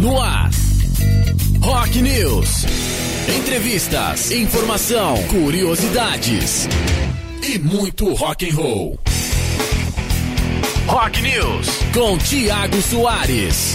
No ar. Rock News. Entrevistas, informação, curiosidades e muito rock and roll. Rock News com Tiago Soares.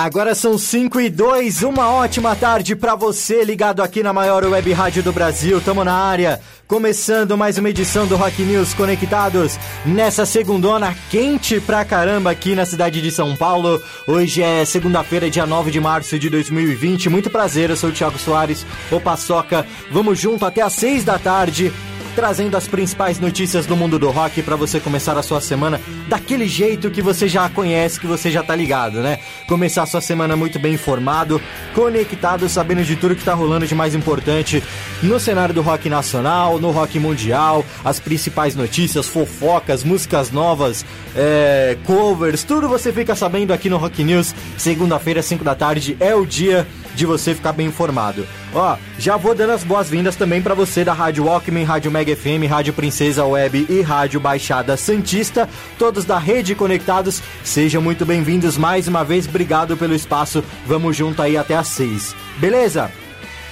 Agora são 5 e 2, uma ótima tarde para você ligado aqui na maior web rádio do Brasil. Tamo na área, começando mais uma edição do Rock News Conectados nessa segundona quente pra caramba aqui na cidade de São Paulo. Hoje é segunda-feira, dia 9 de março de 2020. Muito prazer, eu sou o Thiago Soares, o Paçoca. Vamos junto até às 6 da tarde trazendo as principais notícias do mundo do rock para você começar a sua semana daquele jeito que você já conhece, que você já tá ligado, né? Começar a sua semana muito bem informado, conectado, sabendo de tudo que tá rolando de mais importante no cenário do rock nacional, no rock mundial, as principais notícias, fofocas, músicas novas, é, covers, tudo você fica sabendo aqui no Rock News. Segunda-feira, 5 da tarde, é o dia de você ficar bem informado. Ó, já vou dando as boas-vindas também para você da Rádio Walkman, Rádio Mega FM, Rádio Princesa Web e Rádio Baixada Santista, todos da rede conectados. Sejam muito bem-vindos mais uma vez. Obrigado pelo espaço. Vamos junto aí até às seis. Beleza?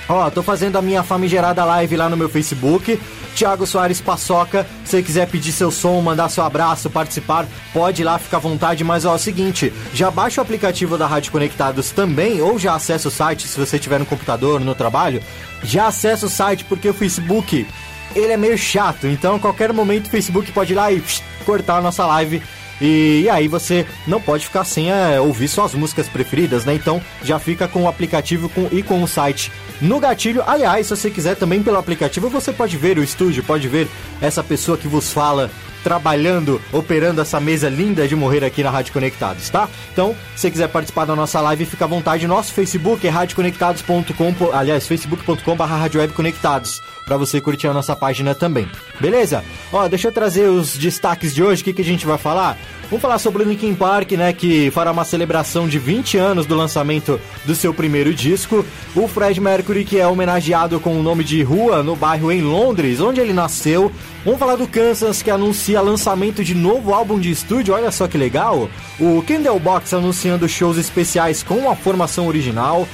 Ó, tô fazendo a minha famigerada live lá no meu Facebook. Thiago Soares Paçoca. Se você quiser pedir seu som, mandar seu abraço, participar, pode ir lá, fica à vontade. Mas ó, é o seguinte, já baixa o aplicativo da Rádio Conectados também, ou já acessa o site se você tiver no computador, no trabalho. Já acessa o site porque o Facebook ele é meio chato, então a qualquer momento o Facebook pode ir lá e psh, cortar a nossa live e, e, aí você não pode ficar sem é, ouvir suas músicas preferidas, né? Então já fica com o aplicativo com, e com o site no gatilho. Aliás, se você quiser também pelo aplicativo, você pode ver o estúdio, pode ver essa pessoa que vos fala trabalhando, operando essa mesa linda de morrer aqui na Rádio Conectados, tá? Então, se você quiser participar da nossa live, fica à vontade. Nosso Facebook é radioconectados.com, aliás, facebook.com.br radiowebconectados, para você curtir a nossa página também. Beleza? Ó, deixa eu trazer os destaques de hoje, o que, que a gente vai falar? Vamos falar sobre o Linkin Park, né, que fará uma celebração de 20 anos do lançamento do seu primeiro disco. O Fred Mercury, que é homenageado com o nome de rua no bairro em Londres, onde ele nasceu. Vamos falar do Kansas, que anuncia lançamento de novo álbum de estúdio, olha só que legal. O Candlebox anunciando shows especiais com a formação original.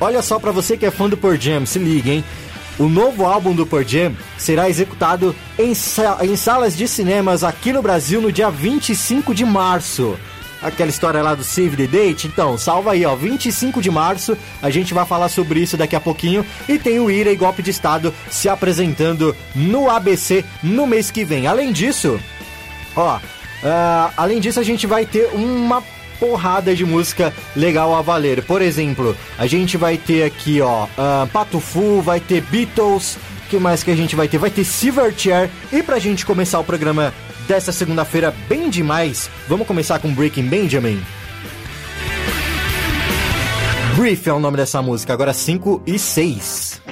Olha só para você que é fã do Pearl Jam, se liga, hein? O novo álbum do Pearl Jam será executado em, em, salas de cinemas aqui no Brasil no dia 25 de março. Aquela história lá do Save the Date, então, salva aí, ó, 25 de março, a gente vai falar sobre isso daqui a pouquinho. E tem o Ira e Golpe de Estado se apresentando no ABC no mês que vem. Além disso, ó, uh, além disso a gente vai ter uma porrada de música legal a valer. Por exemplo, a gente vai ter aqui, ó, uh, Pato Fu, vai ter Beatles, que mais que a gente vai ter? Vai ter Silverchair. E pra gente começar o programa dessa segunda-feira bem demais, vamos começar com Breaking Benjamin. Brief é o nome dessa música, agora 5 e 6.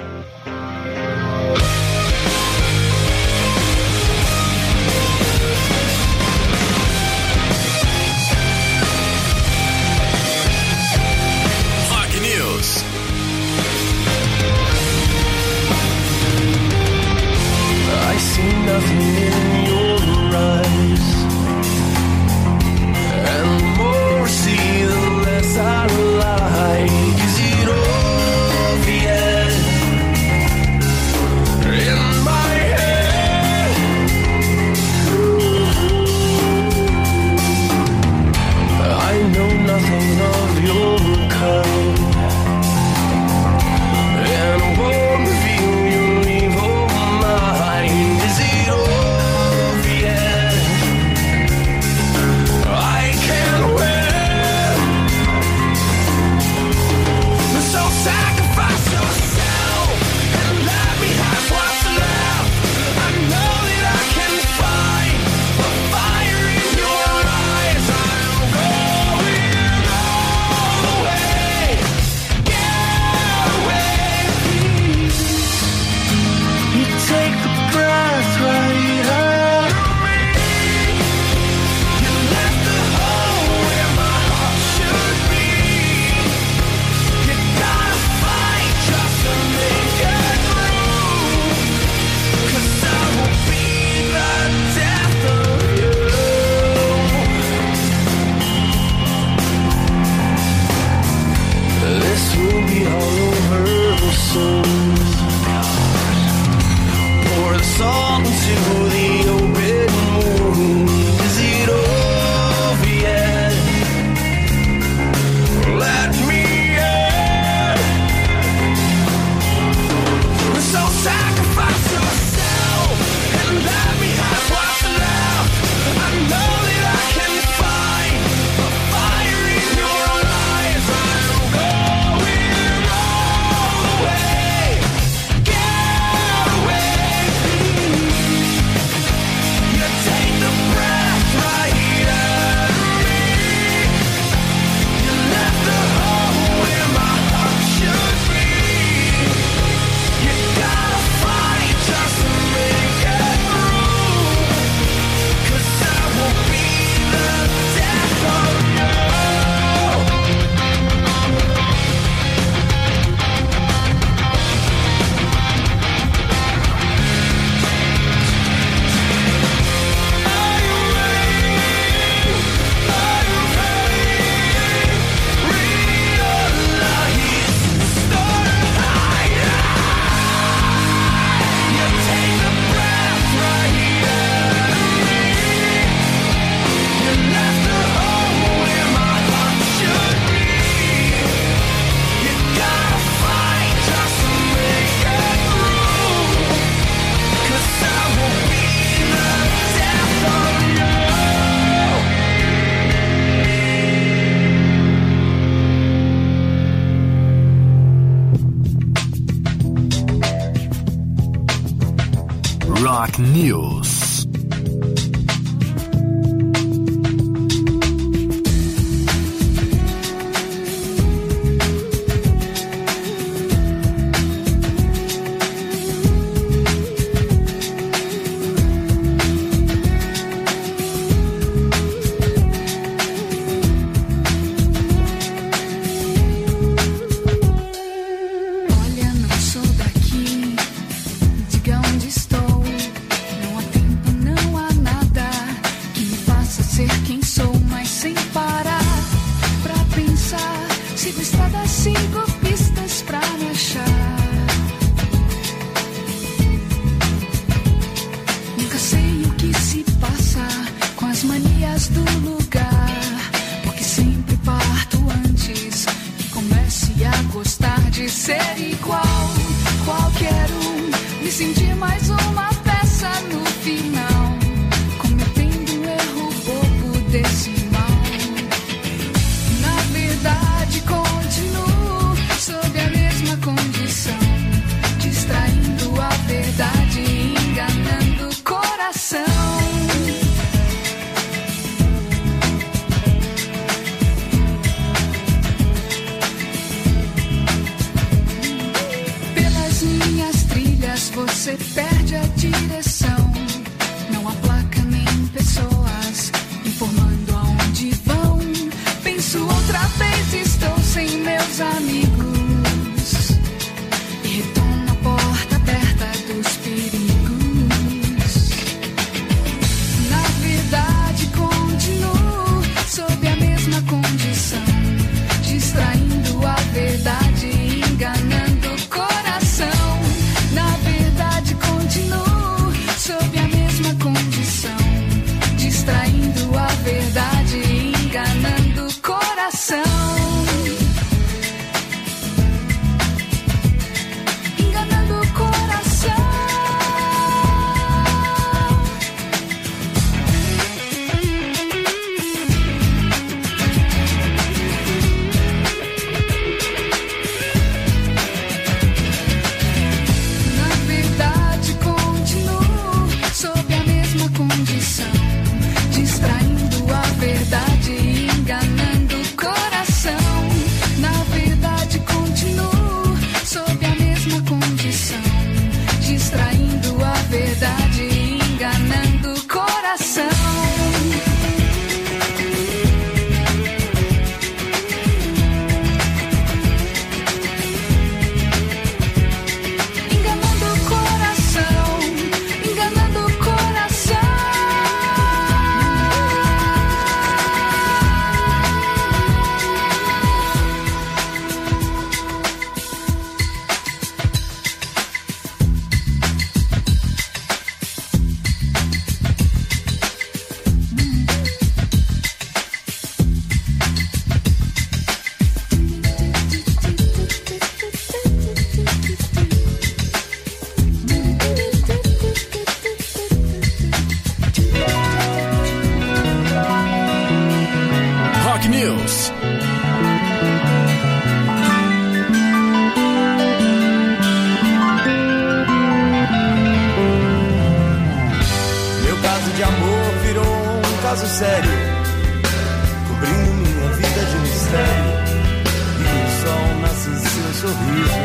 Sorriso.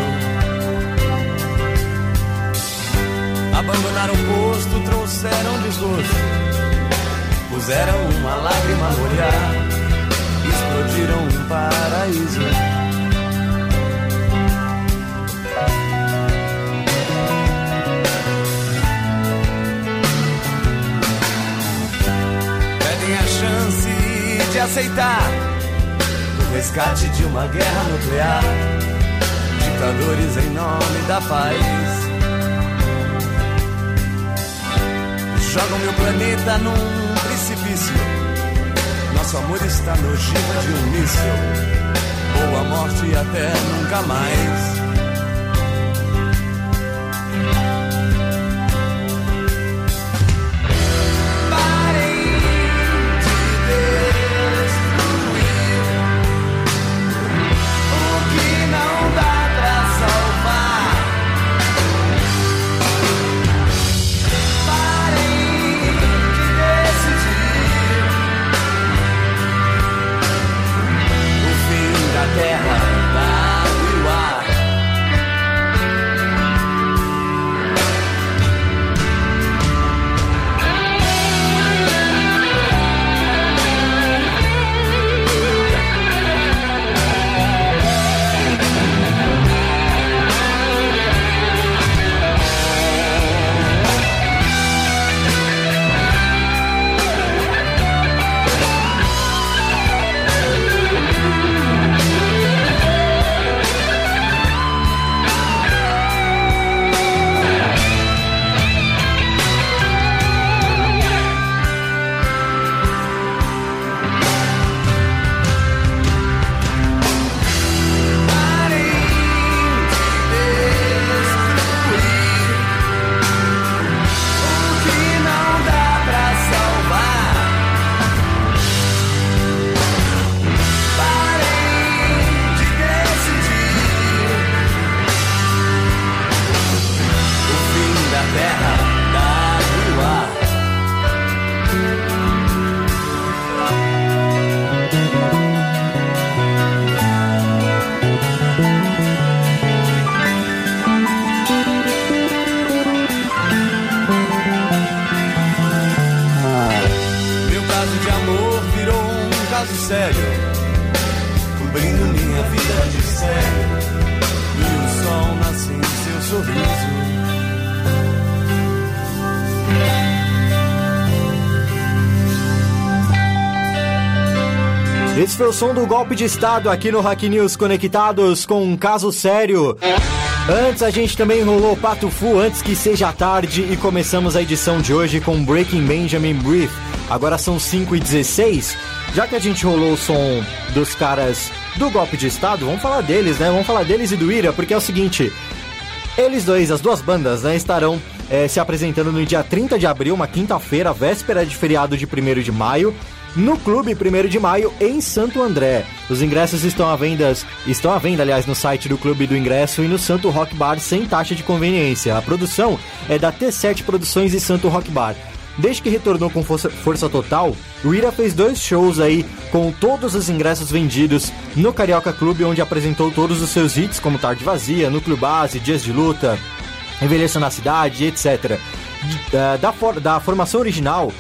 Abandonaram o posto, trouxeram desgosto. Puseram uma lágrima no olhar, explodiram um paraíso. Chance de aceitar o resgate de uma guerra nuclear. Ditadores em nome da paz. Jogam meu planeta num precipício. Nosso amor está na ogiva de um míssil. Ou a morte até nunca mais. Som do golpe de Estado aqui no Hack News Conectados com um caso sério. Antes a gente também rolou Pato Fu antes que seja tarde e começamos a edição de hoje com Breaking Benjamin Brief. Agora são 5 e 16 Já que a gente rolou o som dos caras do golpe de Estado, vamos falar deles, né? Vamos falar deles e do Ira, porque é o seguinte: eles dois, as duas bandas, né, estarão eh, se apresentando no dia 30 de abril, uma quinta-feira, véspera de feriado de 1 de maio, no Clube 1 de Maio, em Santo André. Os ingressos estão à venda, estão à venda, aliás, no site do Clube do Ingresso e no Santo Rock Bar sem taxa de conveniência. A produção é da T7 Produções e Santo Rock Bar. Desde que retornou com força, força total, o Ira fez dois shows aí com todos os ingressos vendidos no Carioca Clube, onde apresentou todos os seus hits, como Tarde Vazia, Núcleo Base, Dias de Luta, Envelheça na Cidade, etc. Da, da, for- da formação original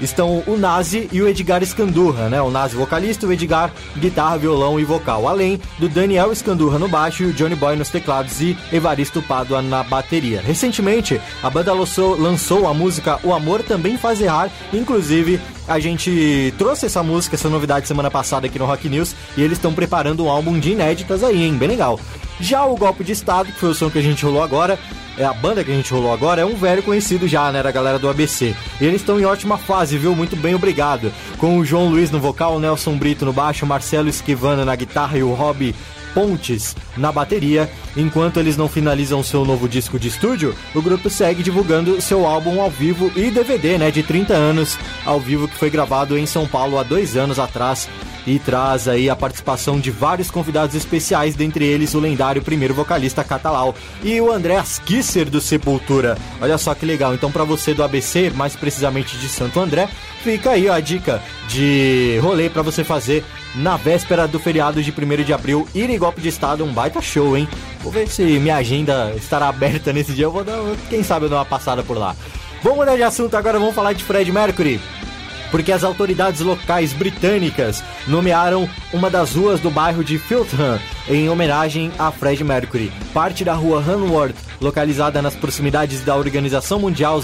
estão o Nazi e o Edgar Escandurra, né? O Nazi vocalista, o Edgar guitarra, violão e vocal, além do Daniel Escandurra no baixo e o Johnny Boy nos teclados e Evaristo Pádua na bateria. Recentemente, a banda lançou a música O Amor Também Faz Errar, inclusive a gente trouxe essa música, essa novidade semana passada aqui no Rock News e eles estão preparando um álbum de inéditas aí, hein? Bem legal. Já o Golpe de Estado, que foi o som que a gente rolou agora, é a banda que a gente rolou agora, é um velho conhecido já, né, da galera do ABC. E eles estão em ótima fase, viu? Muito bem, obrigado. Com o João Luiz no vocal, o Nelson Brito no baixo, o Marcelo Esquivano na guitarra e o Rob Pontes na bateria. Enquanto eles não finalizam seu novo disco de estúdio, o grupo segue divulgando seu álbum ao vivo e DVD, né, de 30 anos ao vivo que foi gravado em São Paulo há dois anos atrás e traz aí a participação de vários convidados especiais, dentre eles o lendário primeiro vocalista Catalau e o André Kisser do Sepultura. Olha só que legal. Então, para você do ABC, mais precisamente de Santo André, fica aí ó, a dica de rolê para você fazer na véspera do feriado de 1 de abril, ir em golpe de estado, um baita show, hein? Vou ver se minha agenda estará aberta nesse dia, eu vou dar, quem sabe eu dou uma passada por lá. Vamos mudar de assunto agora, vamos falar de Fred Mercury porque as autoridades locais britânicas nomearam uma das ruas do bairro de Filtham em homenagem a Fred Mercury. Parte da rua Hanworth, localizada nas proximidades da Organização Mundial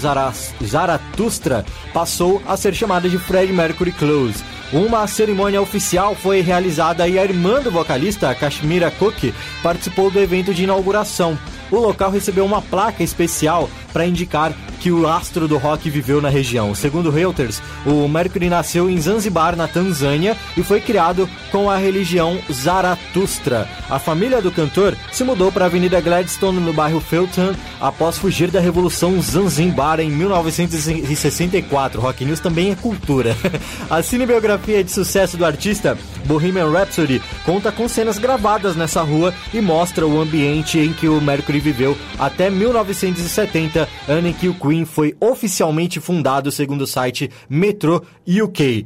Zaratustra, passou a ser chamada de Fred Mercury Close. Uma cerimônia oficial foi realizada e a irmã do vocalista, Kashmira Cook, participou do evento de inauguração. O local recebeu uma placa especial para indicar que o astro do rock viveu na região. Segundo Reuters, o Mercury nasceu em Zanzibar, na Tanzânia, e foi criado com a religião Zaratustra. A família do cantor se mudou para a Avenida Gladstone, no bairro Felton, após fugir da Revolução Zanzibar em 1964. Rock News também é cultura. a cinebiografia de sucesso do artista, Bohemian Rhapsody, conta com cenas gravadas nessa rua e mostra o ambiente em que o Mercury viveu até 1970, ano em que o Queen foi oficialmente fundado, segundo o site Metro UK.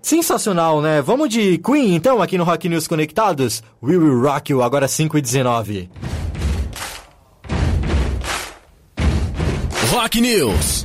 Sensacional, né? Vamos de Queen então aqui no Rock News Conectados? We Will Rock You, agora 5 e 19. Rock News.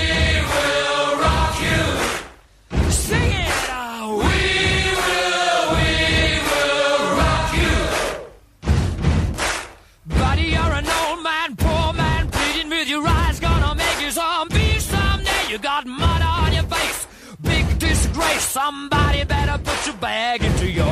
put your bag into your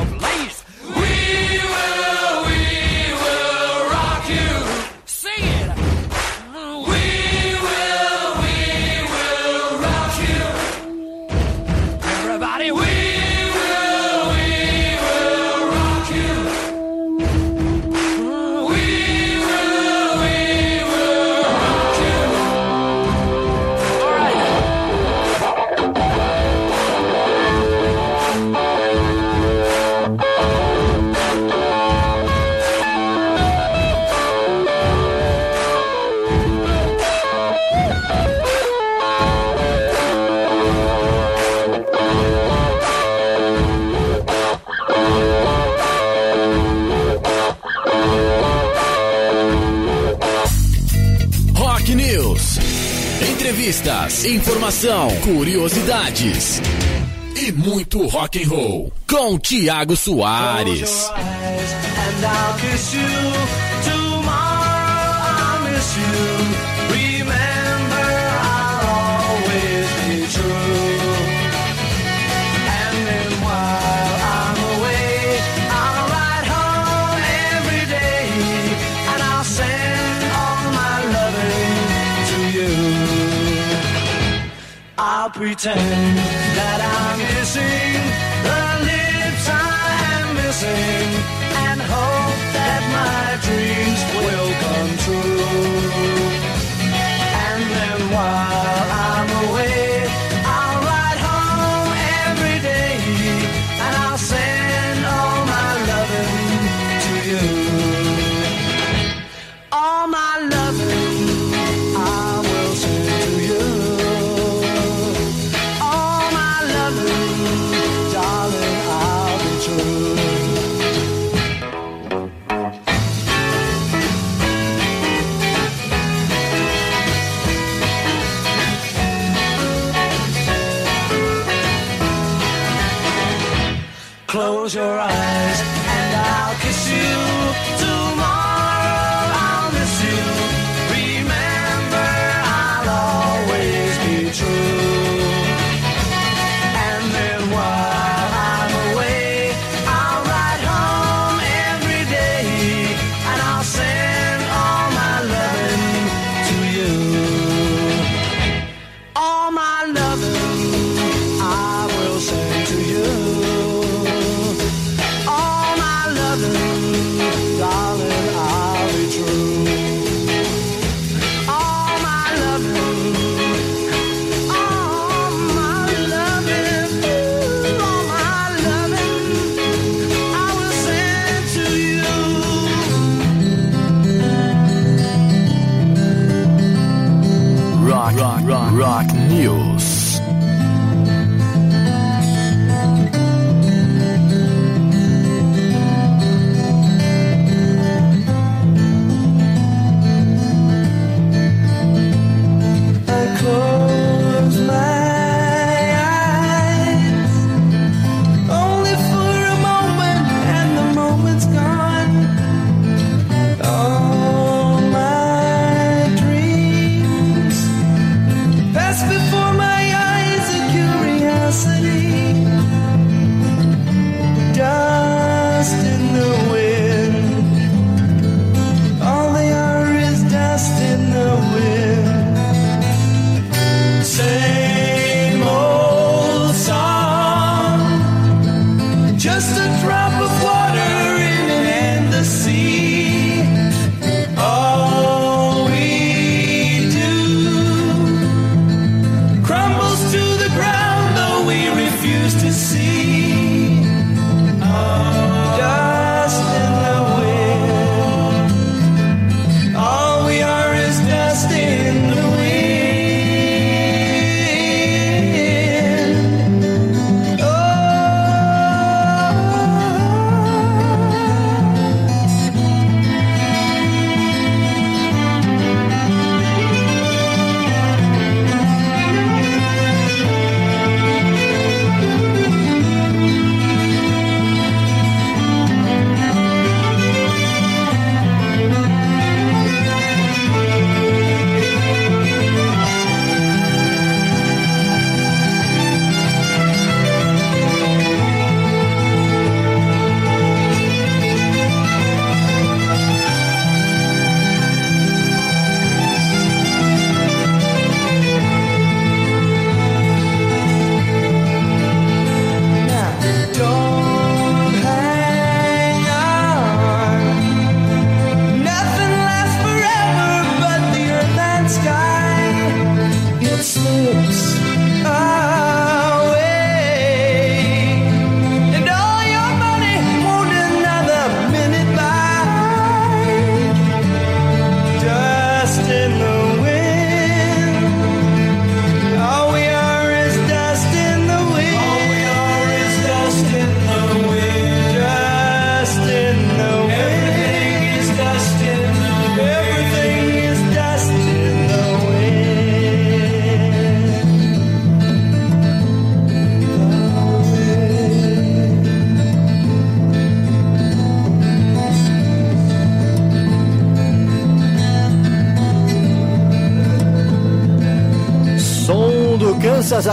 informação, curiosidades e muito rock and roll com Tiago Soares. turn.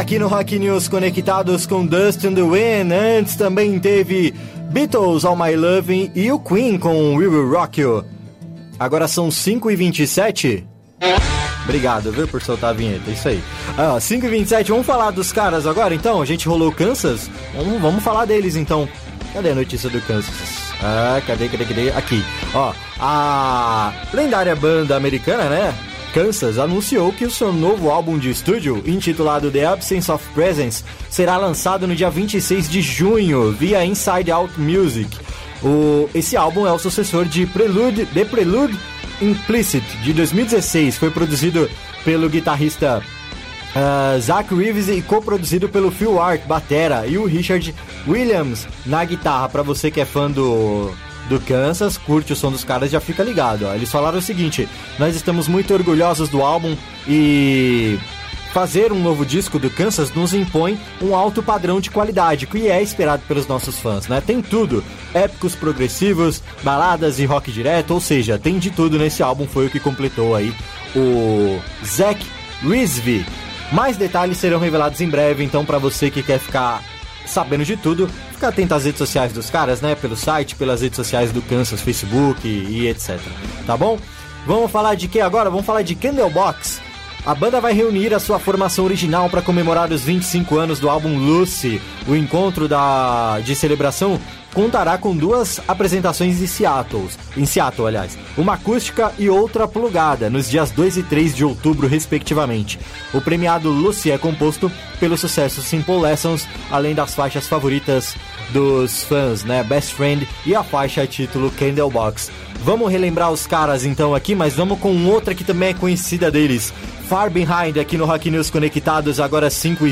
Aqui no Rock News conectados com Dust in the Wind. Antes também teve Beatles All My Loving e o Queen com We Will Rock You. Agora são 5h27. Obrigado, viu, por soltar a vinheta. Isso aí. Ah, 5h27, vamos falar dos caras agora então? A gente rolou Kansas? Vamos, vamos falar deles então. Cadê a notícia do Kansas? Ah, cadê, cadê, cadê? Aqui. Ó, a lendária banda americana, né? Kansas anunciou que o seu novo álbum de estúdio, intitulado The Absence of Presence, será lançado no dia 26 de junho via Inside Out Music. O, esse álbum é o sucessor de Prelude, The Prelude Implicit, de 2016. Foi produzido pelo guitarrista uh, Zach Reeves e co-produzido pelo Phil Ward, batera, e o Richard Williams na guitarra. Pra você que é fã do, do Kansas, curte o som dos caras, já fica ligado. Ó. Eles falaram o seguinte: nós estamos muito orgulhosos do álbum e fazer um novo disco do Kansas nos impõe um alto padrão de qualidade, que é esperado pelos nossos fãs, né? Tem tudo, épicos progressivos, baladas e rock direto, ou seja, tem de tudo nesse álbum, foi o que completou aí o Zach Rizvi. Mais detalhes serão revelados em breve, então para você que quer ficar sabendo de tudo, fica atento às redes sociais dos caras, né? Pelo site, pelas redes sociais do Kansas, Facebook e, e etc. Tá bom? Vamos falar de que agora? Vamos falar de Candlebox. A banda vai reunir a sua formação original para comemorar os 25 anos do álbum Lucy. O encontro da, de celebração contará com duas apresentações em Seattle, em Seattle, aliás, uma acústica e outra plugada, nos dias 2 e 3 de outubro, respectivamente. O premiado Lucy é composto pelo sucesso Simple Lessons, além das faixas favoritas dos fãs, né? Best Friend e a faixa título Candlebox. Vamos relembrar os caras então aqui, mas vamos com outra que também é conhecida deles. Far Behind aqui no Rock News Conectados, agora 5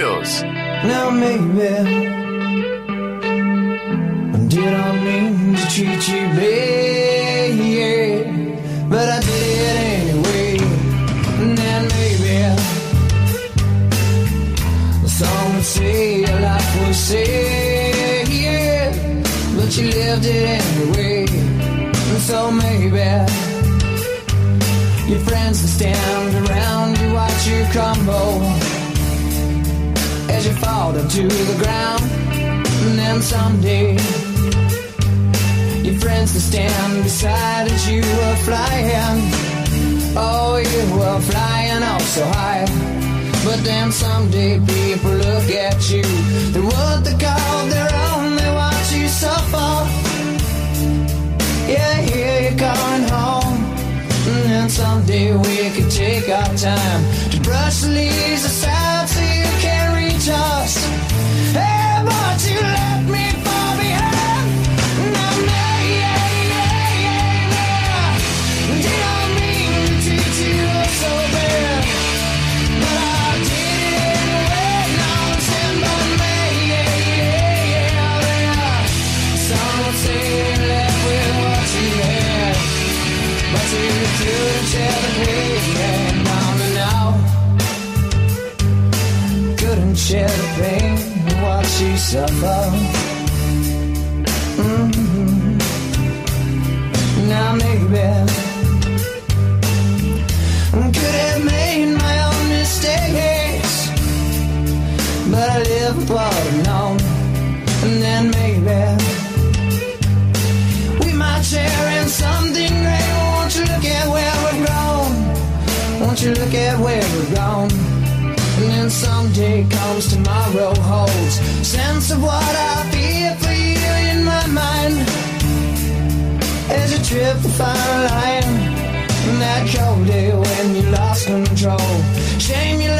29 Rock News. Now maybe I did I mean to treat you bad, but I did it anyway. And then maybe the song would say your life was sad, yeah, but you lived it anyway. And so maybe your friends will stand as you fall down to the ground. And then someday, your friends will stand beside as you were flying. Oh, you were flying off so high. But then someday people look at you. They're what they call their own. They watch you suffer. Yeah, here you're going home. And then someday we could take our time to brush the leaves aside share the pain what you suffer. Mhm. Now maybe I could have made my own mistakes, but I live what I know, and then maybe we might share in something great. Won't you look at where we've grown? Won't you look at where? Someday comes tomorrow holds sense of what I feel for you in my mind. As you trip the fine line, that cold day when you lost control. Shame you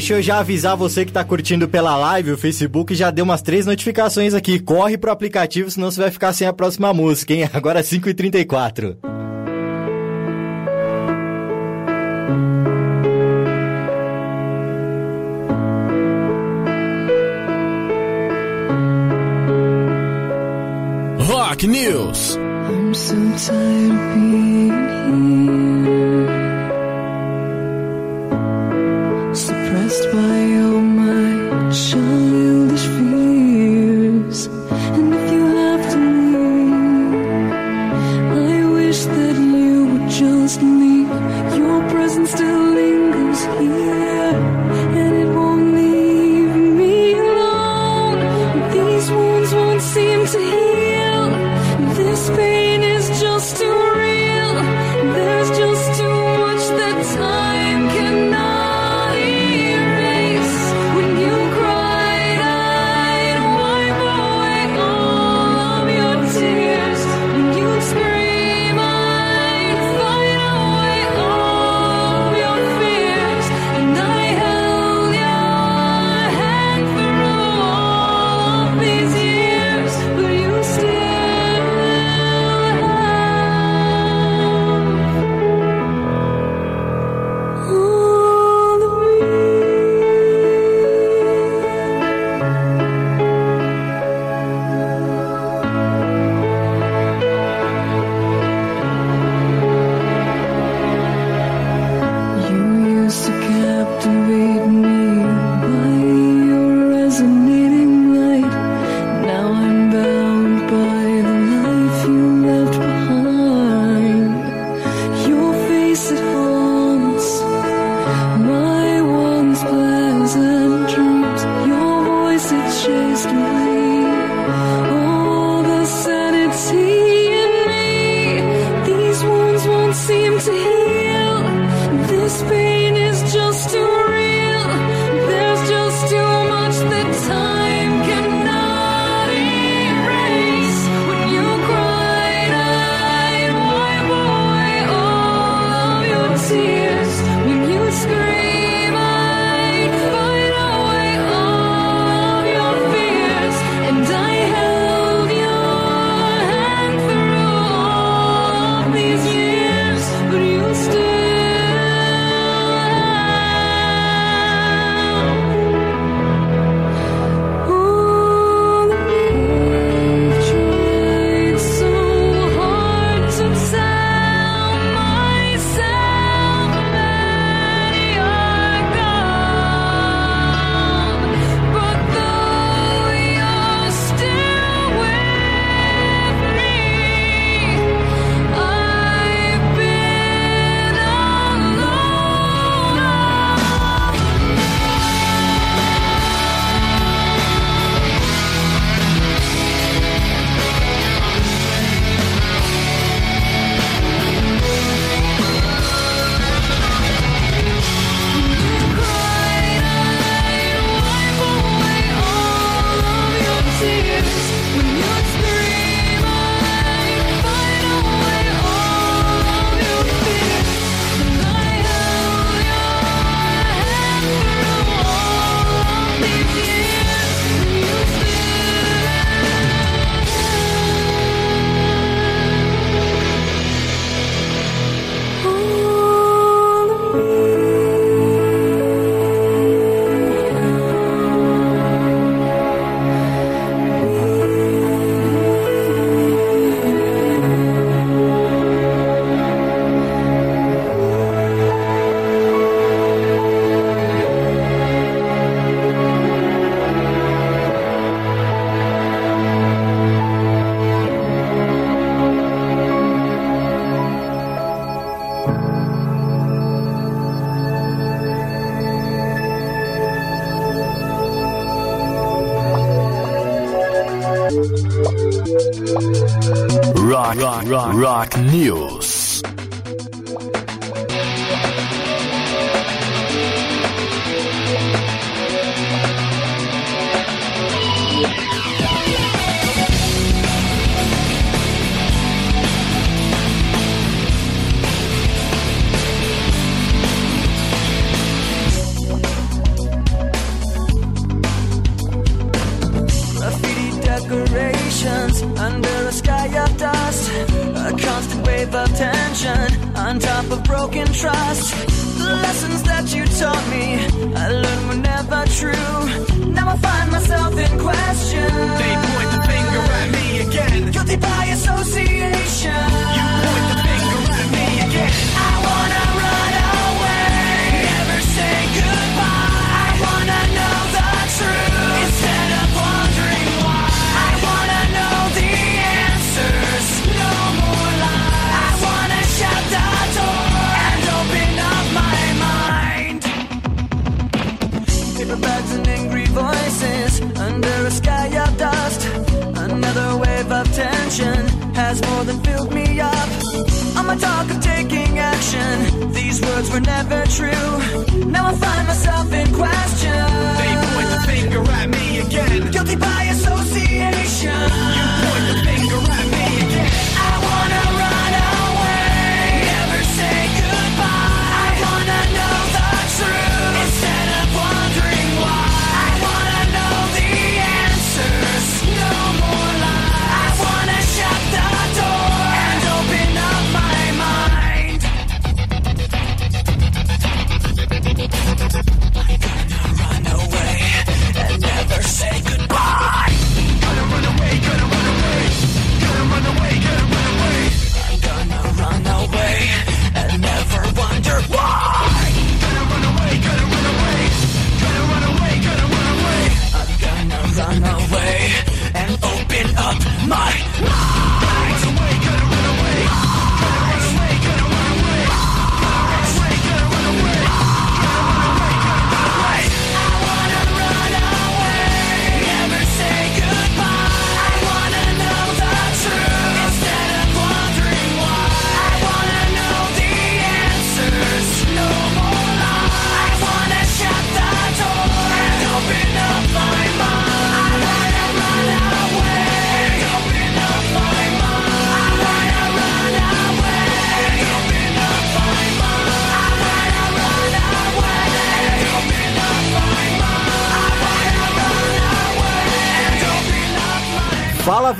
Deixa eu já avisar você que tá curtindo pela live, o Facebook já deu umas três notificações aqui. Corre pro aplicativo, senão você vai ficar sem a próxima música, hein? Agora 5h34. Rock News. I'm so tired of being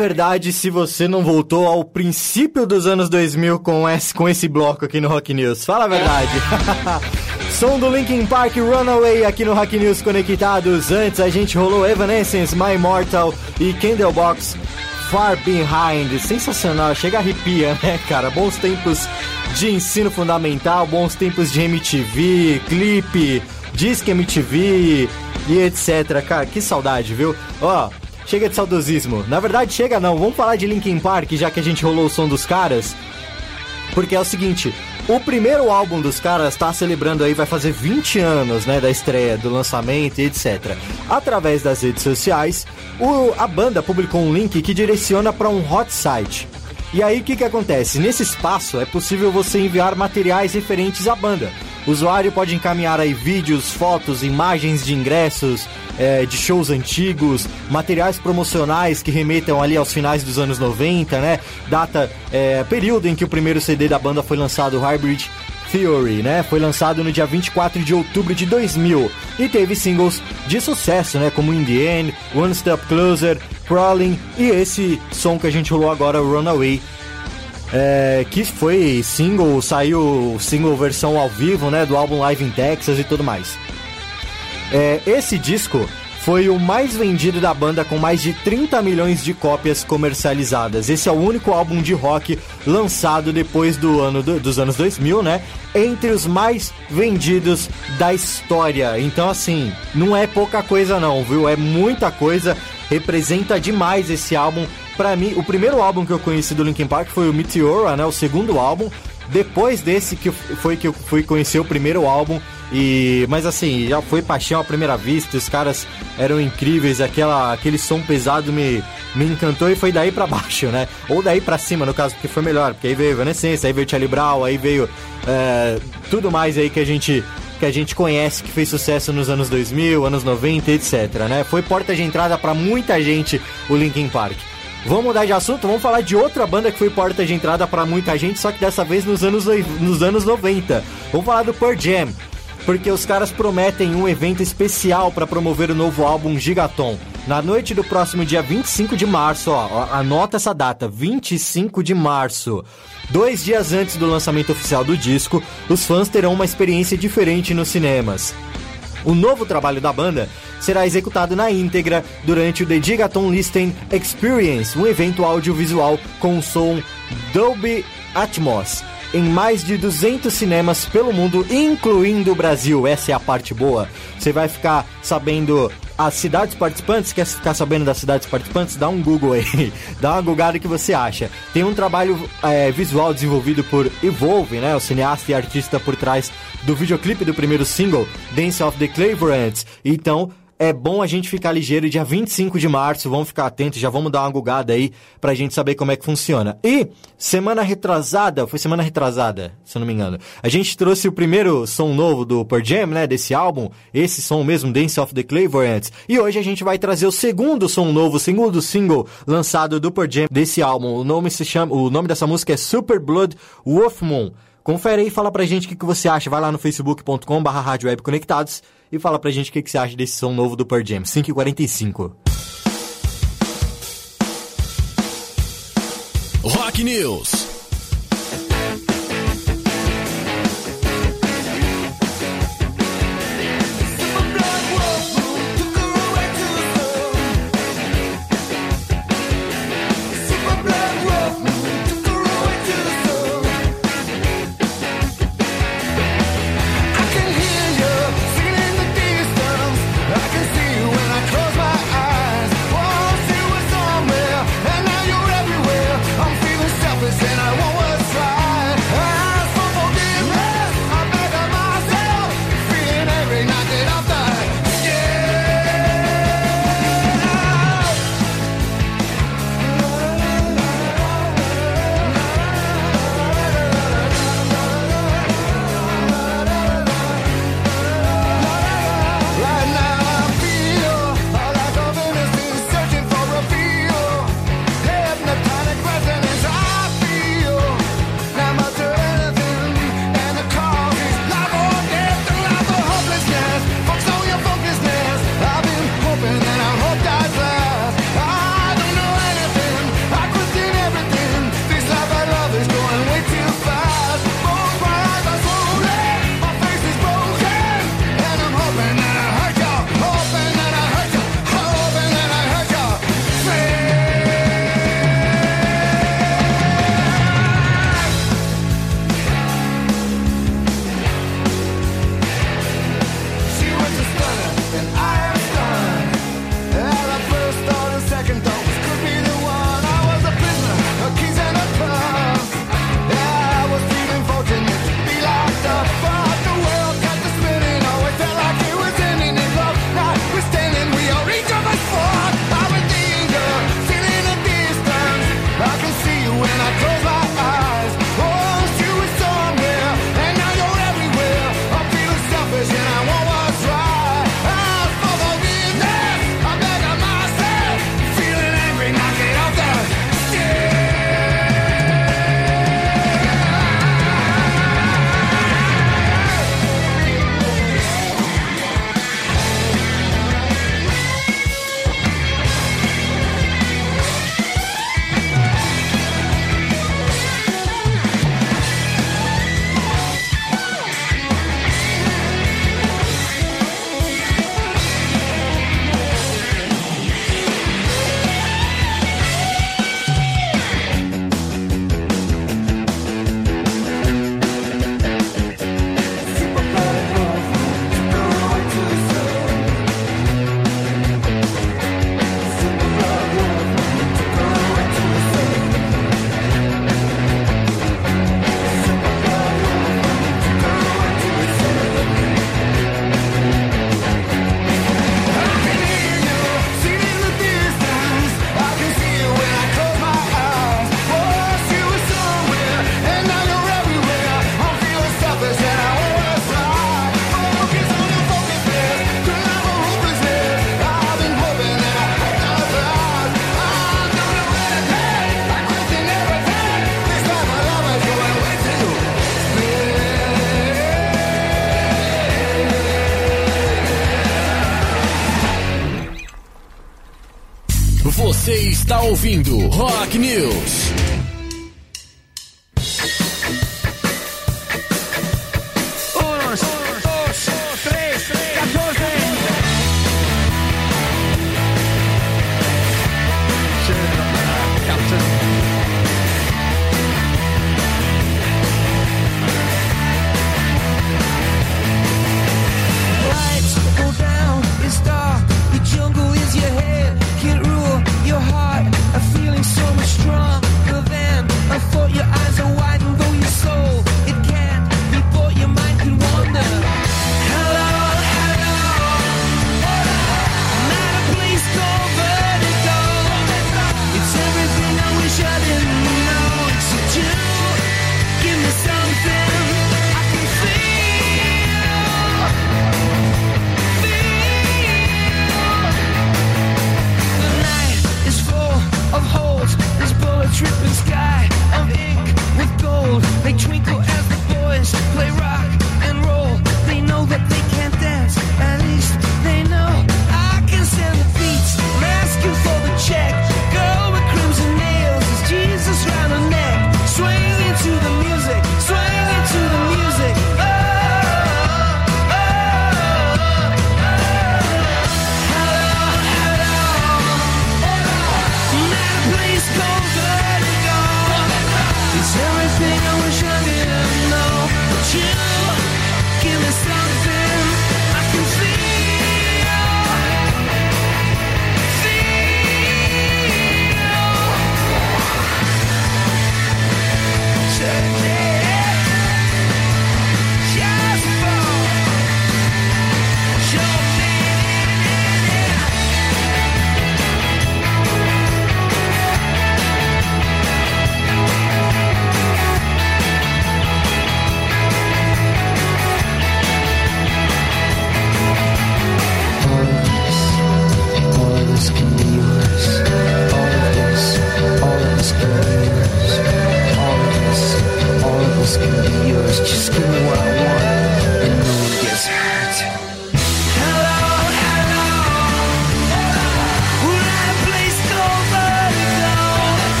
verdade se você não voltou ao princípio dos anos 2000 com esse, com esse bloco aqui no Rock News. Fala a verdade. Som do Linkin Park Runaway aqui no Rock News Conectados. Antes a gente rolou Evanescence, My Immortal e Candlebox Far Behind. Sensacional, chega arrepia, né, cara? Bons tempos de ensino fundamental, bons tempos de MTV, clipe, Disque MTV e etc. Cara, que saudade, viu? Ó, chega de saudosismo. Na verdade, chega não. Vamos falar de Linkin Park, já que a gente rolou o som dos caras. Porque é o seguinte, o primeiro álbum dos caras tá celebrando aí, vai fazer 20 anos, né, da estreia, do lançamento e etc. Através das redes sociais, o- a banda publicou um link que direciona para um hot site. E aí o que que acontece? Nesse espaço é possível você enviar materiais referentes à banda. O usuário pode encaminhar aí vídeos, fotos, imagens de ingressos, é, de shows antigos, materiais promocionais que remetam ali aos finais dos anos 90, né? Data, é, período em que o primeiro CD da banda foi lançado, Hybrid Theory, né? Foi lançado no dia 24 de outubro de 2000 e teve singles de sucesso, né? Como In The End, One Step Closer, Crawling e esse som que a gente rolou agora, Runaway, é, que foi single, saiu single versão ao vivo, né? Do álbum Live in Texas e tudo mais. É, esse disco foi o mais vendido da banda com mais de 30 milhões de cópias comercializadas. Esse é o único álbum de rock lançado depois do ano do- dos anos 2000, né? Entre os mais vendidos da história. Então assim, não é pouca coisa não, viu? É muita coisa. Representa demais esse álbum. Pra mim, o primeiro álbum que eu conheci do Linkin Park foi o Meteora, né? O segundo álbum. Depois desse que foi que eu fui conhecer o primeiro álbum e mas assim, já foi paixão à primeira vista, os caras eram incríveis, aquela aquele som pesado me me encantou e foi daí pra baixo, né? Ou daí pra cima, no caso, porque foi melhor, porque aí veio Evanescence, aí veio Charlie Brown, aí veio é, tudo mais aí que a gente que a gente conhece, que fez sucesso nos anos 2000, anos 90, etc, né? Foi porta de entrada pra muita gente o Linkin Park. Vamos mudar de assunto, vamos falar de outra banda que foi porta de entrada pra muita gente, só que dessa vez nos anos, nos anos 90. Vamos falar do Pearl Jam. Porque os caras prometem um evento especial para promover o novo álbum Gigaton. Na noite do próximo dia 25 de março, ó, anota essa data, 25 de março. Dois dias antes do lançamento oficial do disco, os fãs terão uma experiência diferente nos cinemas. O novo trabalho da banda será executado na íntegra durante o The Gigaton Listen Experience, um evento audiovisual com som Dolby Atmos em mais de 200 cinemas pelo mundo, incluindo o Brasil. Essa é a parte boa. Você vai ficar sabendo as cidades participantes. Quer ficar sabendo das cidades participantes? Dá um Google aí. Dá uma googada que você acha. Tem um trabalho é, visual desenvolvido por Evolve, né? O cineasta e artista por trás do videoclipe do primeiro single, Dance of the Cleverants. Então, é bom a gente ficar ligeiro dia 25 de março, vamos ficar atentos, já vamos dar uma gugada aí pra gente saber como é que funciona. E semana retrasada, foi semana retrasada, se eu não me engano, a gente trouxe o primeiro som novo do Pearl Jam, né, desse álbum, esse som mesmo, Dance of the Cleverants, e hoje a gente vai trazer o segundo som novo, o segundo single lançado do Pearl Jam desse álbum. O nome se chama, o nome dessa música é Super Blood Wolf Moon. Confere aí e fala pra gente o que, que você acha. Vai lá no facebook.com e fala pra gente o que, que você acha desse som novo do Pearl Jam. 5h45. Rock News. ouvindo Rock News.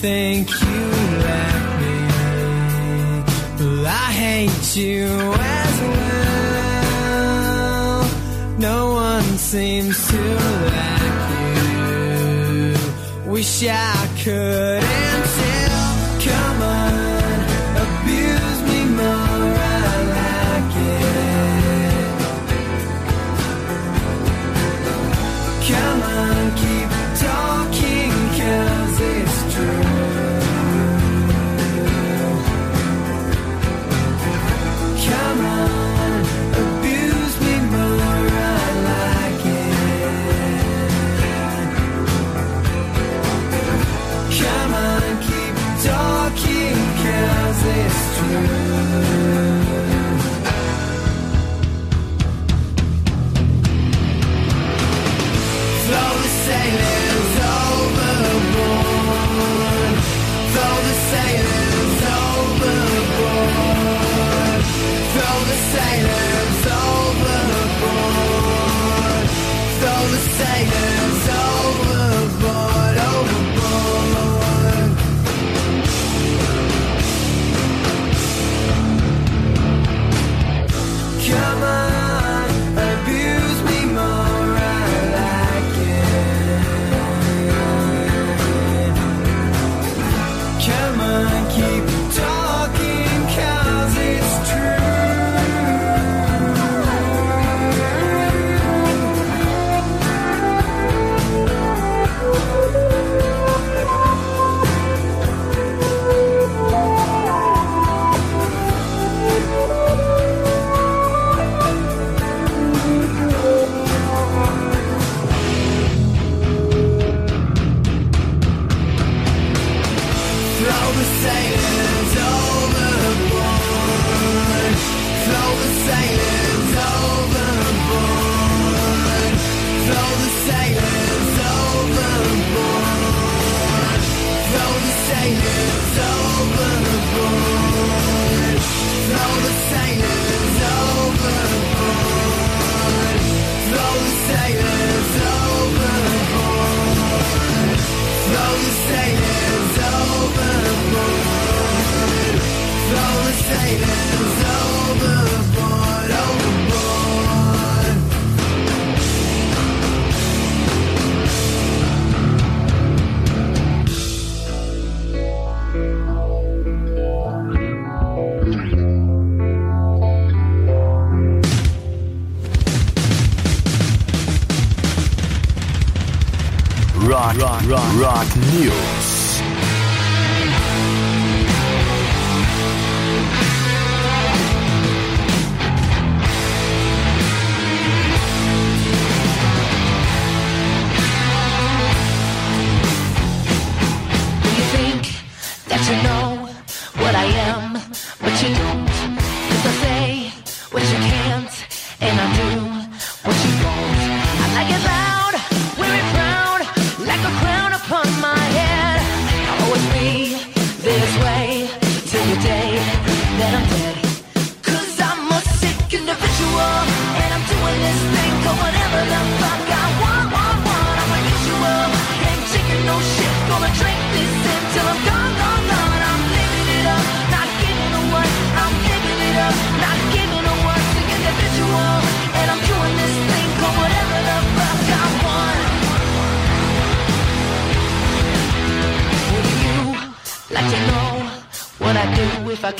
think you like me. Well, I hate you as well. No one seems to like you. Wish I could.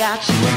Got you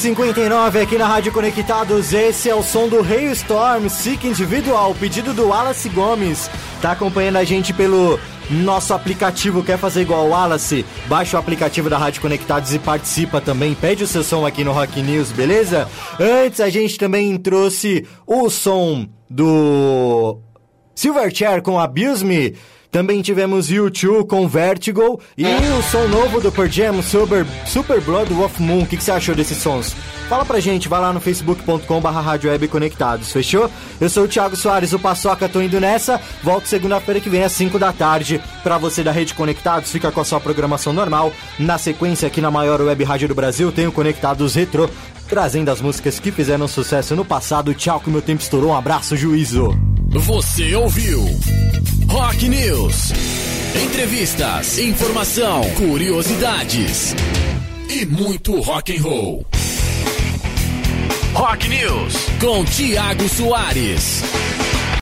5 e 59 aqui na Rádio Conectados, esse é o som do Rei Storm, Sick Individual, pedido do Wallace Gomes. Tá acompanhando a gente pelo nosso aplicativo, quer fazer igual o Wallace? Baixa o aplicativo da Rádio Conectados e participa também, pede o seu som aqui no Rock News, beleza? Antes a gente também trouxe o som do Silverchair com Abuse Me. Também tivemos U2 com Vertigo e o som novo do Pearl Jam, Super, Super Blood of Moon. O que, que você achou desses sons? Fala pra gente, vai lá no facebook.com barra Conectados, fechou? Eu sou o Thiago Soares, o Paçoca, tô indo nessa. Volto segunda-feira que vem às 5 da tarde pra você da Rede Conectados. Fica com a sua programação normal. Na sequência, aqui na maior web rádio do Brasil, tem o Conectados Retro, trazendo as músicas que fizeram sucesso no passado. Tchau, que meu tempo estourou. Um abraço, juízo. Você ouviu Rock News. Entrevistas, informação, curiosidades e muito rock and roll. Rock News com Tiago Soares.